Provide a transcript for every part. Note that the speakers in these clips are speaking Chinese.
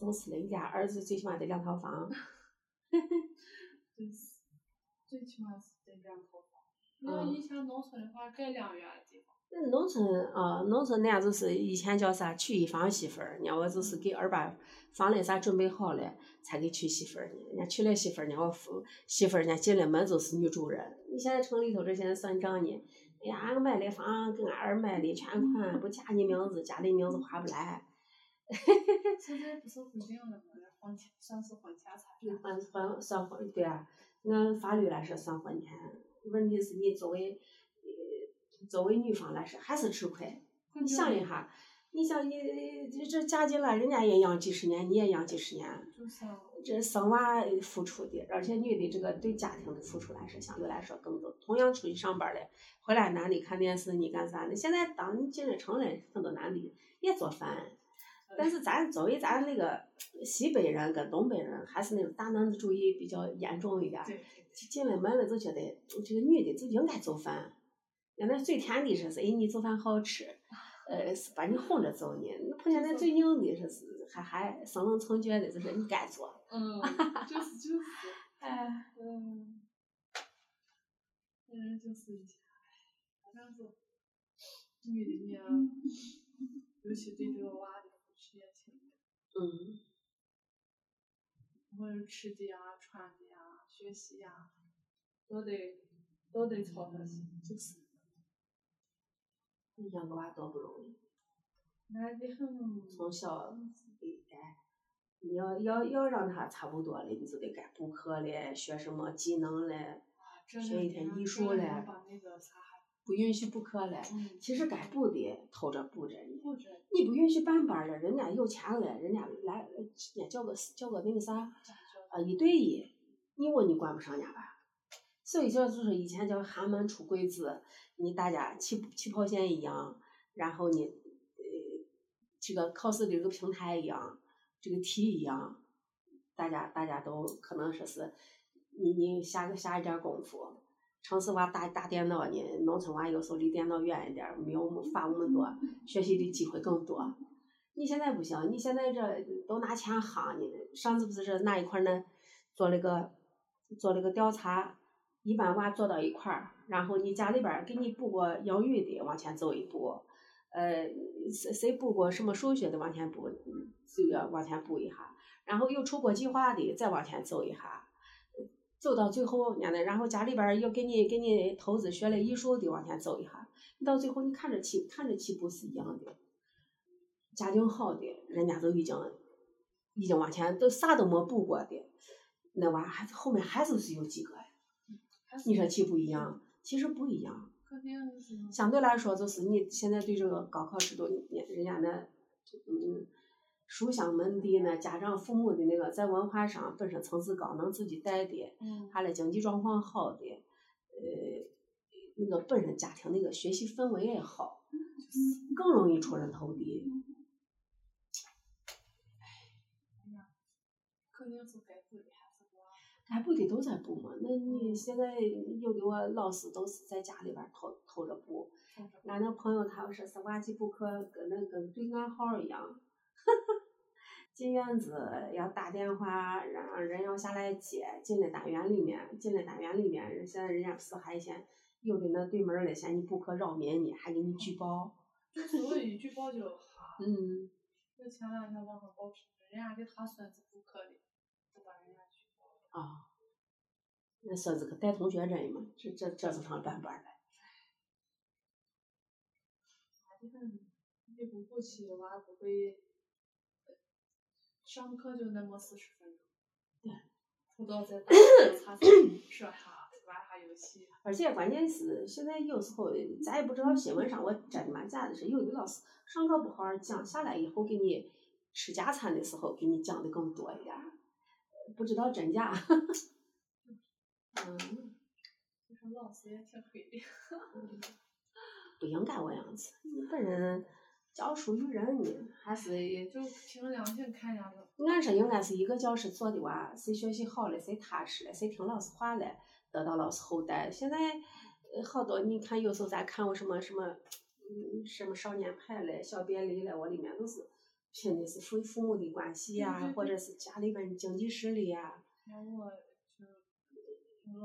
就是的，你家儿子最起码得两套房。就是，最起码是得两套房。你要以前农村的话，盖两院的地方。那农村啊，农村那样就是以前叫啥娶一房媳妇儿，人家我就是给二爸房嘞啥准备好了，才给娶媳妇儿呢。人家娶了媳妇儿，人家我夫媳妇儿人家进了门就是女主人。你现在城里头这些人算账呢，哎呀，俺买的房跟俺儿买的全款，不加你名字，加你名字划不来。现在不是规定了吗？婚前算是婚前财产。还还算婚对啊，按法律来说算婚前。问题是你作为呃作为女方来说还是吃亏。你想一下，你想你这这嫁进来，人家也养几十年，你也养几十年，就是啊，这生娃付出的，而且女的这个对家庭的付出来说相对来说更多。同样出去上班嘞，回来男的看电视，你干啥呢？现在当你进了城了，很多男的也做饭。但是咱作为咱那个西北人跟东北人，还是那种大男子主义比较严重一点儿。对，进了门了就觉得这个女的就应该做饭，原来最甜的说是哎你做饭好吃，呃是把你哄着走呢。那碰见那最硬的说是还还生冷成绝的，就是你该做。嗯，就是就是，哎，嗯，就是一下，反正是女的呢，尤其对这个娃嗯，无论是吃的呀、穿的呀、学习呀，都得都得操他心，就是你养个娃多不容易，难的很。从小得该，你要要要让他差不多了，你就得该补课嘞，学什么技能嘞，学一两天天艺术嘞 不允许补课了。嗯，其实该补的偷着补着呢。你不允许办班儿了，人家有钱了，人家来，人家叫个叫个那个啥，啊一对一，你我你管不上人家吧？所以叫就是以前叫寒门出贵子，你大家起起跑线一样，然后你呃这个考试的这个平台一样，这个题一样，大家大家都可能说是你你下个下一点功夫。城市娃打打电脑呢，农村娃有时候离电脑远一点儿，没有我们法我们多，学习的机会更多。你现在不行，你现在这都拿钱夯呢。上次不是这哪一块儿呢？做了个做了个调查，一般娃坐到一块儿，然后你家里边儿给你补过英语的往前走一步，呃，谁谁补过什么数学的往前补，嗯就要往前补一下，然后有出国计划的再往前走一下。走到最后，伢的，然后家里边又给你给你投资学了艺术的往前走一下，你到最后你看着起看着起步是一样的，家境好的人家都已经已经往前都啥都没补过的，那娃还后面还是是有几个呀？你说起不一样？其实不一样，肯定是相对来说就是你现在对这个高考制度，你人家那嗯书香门第呢，家长父母的那个在文化上本身层次高，能自己带的，嗯，他的经济状况好的，呃，那个本身家庭那个学习氛围也好，更容易出人头地。肯定是该补的还是我。该补的都在补嘛，那你现在有的我老师都是在家里边偷偷着补，俺那朋友他们说是娃去补课，跟那跟对暗号一样，进院子要打电话，让人要下来接，进了单元里面，进了单元里面，人现在人家不是还嫌有的那对门儿的嫌你补课扰民呢，还给你举报，就是我一举报就哈，嗯，就前两天网上报纸，人家给他孙子补课的，就把人家举报了。啊、那孙子可带同学真嘛，这这这就成办班儿了。你看，你不补习，娃不会，上课就那么四十分钟。对。辅导再打个擦擦，说下玩下游戏。而且关键是现在有时候咱也不知道新闻上我真的吗假的是有的老师上课不好好讲，下来以后给你吃加餐的时候给你讲的更多一点，不知道真假。嗯，就说老师也挺黑的。不应该我样子，你本人教书育人呢，还是也就凭良心看人家的。俺说应该是一个教室做的娃，谁学习好了，谁踏实了，谁听老师话了，得到老师厚待。现在呃好多你看，有时候咱看我什么什么，嗯，什么少年派嘞、小别离嘞，我里面都是拼的是父父母的关系呀，或者是家里边经济实力呀。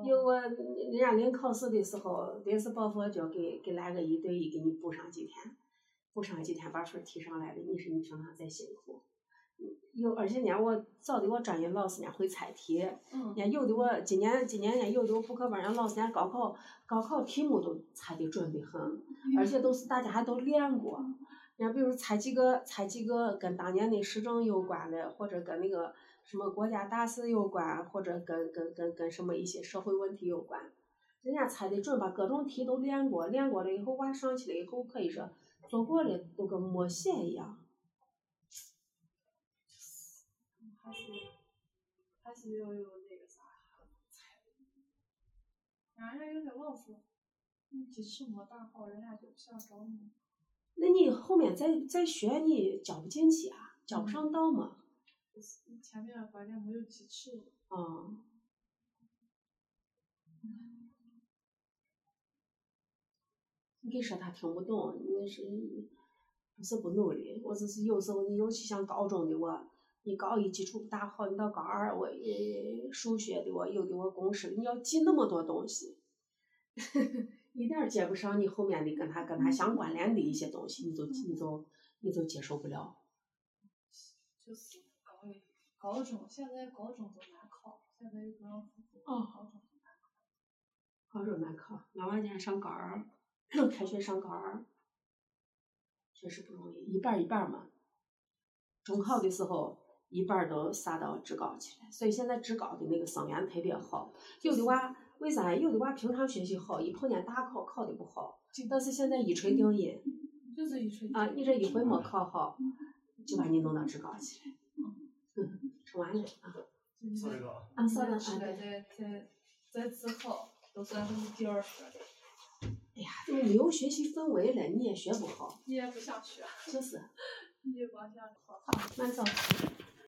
有我，人家临考试的时候，临时抱佛脚给给来个一对一，给你补上几天，补上几天把分提上来的。你说你平常再辛苦，有而且呢，我找的我专业老师呢会猜题，人有的我今年今年呢有的我补课班，人老师呢高考高考题目都猜的准的很，而且都是大家还都练过。人家比如猜几个猜几个跟当年的时政有关的，或者跟那个。什么国家大事有关，或者跟跟跟跟什么一些社会问题有关，人家猜的准，把各种题都练过，练过了以后，娃上去了以后，可以说做过了都跟默写一样。还是还是要有那个啥，才。人家有些老师，你基础没打好，人家就不想招你。那你后面再再学，你教不进去啊，教不上道嘛。前面关键没有基础。啊。你给说他听不懂，你是不是不努力？我只是有时候你尤其像高中的我，你高一基础不大好，你到高二我数学的我有的我公式，你要记那么多东西，一点接不上，你后面的跟他跟他相关联的一些东西，你都你都你都接受不了。就是。高高中现在高中都难考，现在又不让复读。哦。高中难考。高中难考，俺娃今年上高二，开学上高二，确实不容易，一半一半嘛。中考的时候，一半都撒到职高去了，所以现在职高的那个生源特别好。有的娃为啥？有的娃平常学习好，一碰见大考考的不好。但是现在一锤定音。就是一锤。啊，你这一回没考好，就把你弄到职高去了。完了啊！啊，算了，在在在在自考，都算是第二学的。哎呀，都没有学习氛围了，你也学不好。你也不想学。就是。你光想考。慢走。